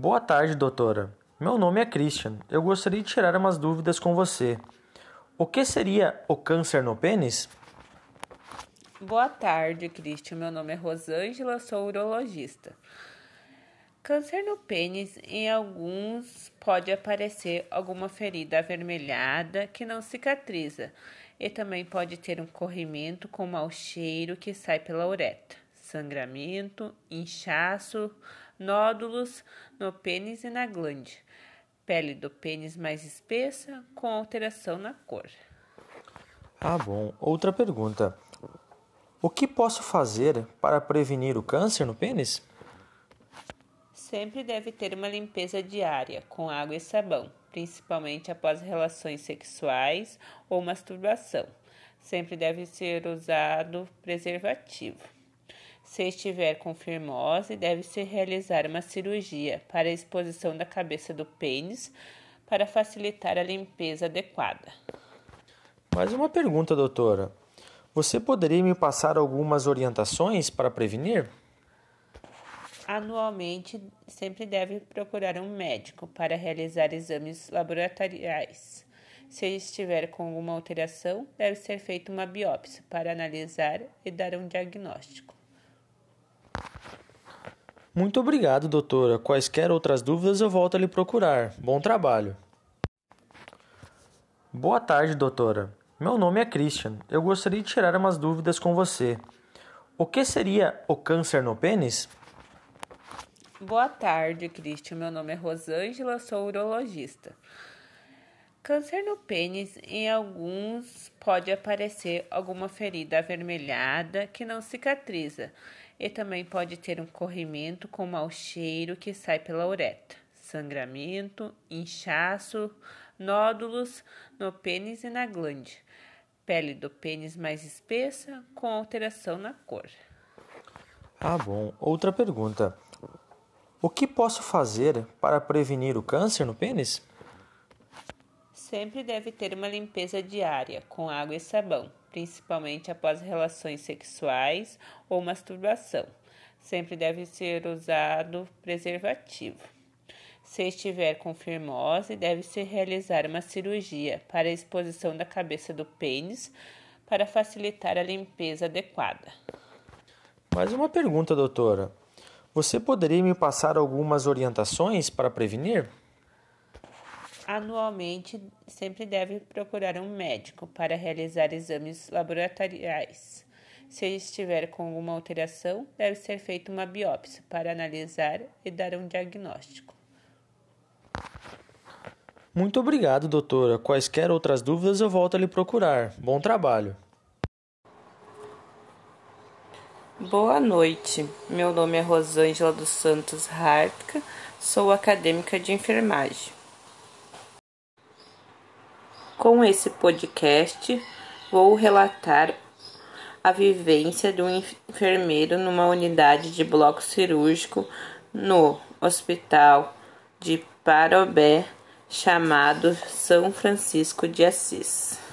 Boa tarde, doutora. Meu nome é Christian. Eu gostaria de tirar umas dúvidas com você. O que seria o câncer no pênis? Boa tarde, Christian. Meu nome é Rosângela, sou urologista. Câncer no pênis, em alguns pode aparecer alguma ferida avermelhada que não cicatriza e também pode ter um corrimento com mau cheiro que sai pela uretra, sangramento, inchaço, nódulos no pênis e na glande pele do pênis mais espessa com alteração na cor. Ah, bom. Outra pergunta. O que posso fazer para prevenir o câncer no pênis? Sempre deve ter uma limpeza diária com água e sabão, principalmente após relações sexuais ou masturbação. Sempre deve ser usado preservativo. Se estiver com firmose, deve-se realizar uma cirurgia para a exposição da cabeça do pênis para facilitar a limpeza adequada. Mais uma pergunta, doutora. Você poderia me passar algumas orientações para prevenir? Anualmente, sempre deve procurar um médico para realizar exames laboratoriais. Se estiver com alguma alteração, deve ser feita uma biópsia para analisar e dar um diagnóstico. Muito obrigado, doutora. Quaisquer outras dúvidas eu volto a lhe procurar. Bom trabalho. Boa tarde, doutora. Meu nome é Christian. Eu gostaria de tirar umas dúvidas com você. O que seria o câncer no pênis? Boa tarde, Christian. Meu nome é Rosângela, sou urologista. Câncer no pênis, em alguns pode aparecer alguma ferida avermelhada que não cicatriza e também pode ter um corrimento com mau cheiro que sai pela uretra, sangramento, inchaço, nódulos no pênis e na glande, pele do pênis mais espessa com alteração na cor. Ah, bom. Outra pergunta. O que posso fazer para prevenir o câncer no pênis? Sempre deve ter uma limpeza diária com água e sabão, principalmente após relações sexuais ou masturbação. Sempre deve ser usado preservativo. Se estiver com firmose, deve-se realizar uma cirurgia para a exposição da cabeça do pênis para facilitar a limpeza adequada. Mais uma pergunta, doutora. Você poderia me passar algumas orientações para prevenir? Anualmente, sempre deve procurar um médico para realizar exames laboratoriais. Se estiver com alguma alteração, deve ser feita uma biópsia para analisar e dar um diagnóstico. Muito obrigado, doutora. Quaisquer outras dúvidas eu volto a lhe procurar. Bom trabalho. Boa noite. Meu nome é Rosângela dos Santos Hartka, sou acadêmica de enfermagem. Com esse podcast, vou relatar a vivência de um enfermeiro numa unidade de bloco cirúrgico no Hospital de Parobé, chamado São Francisco de Assis.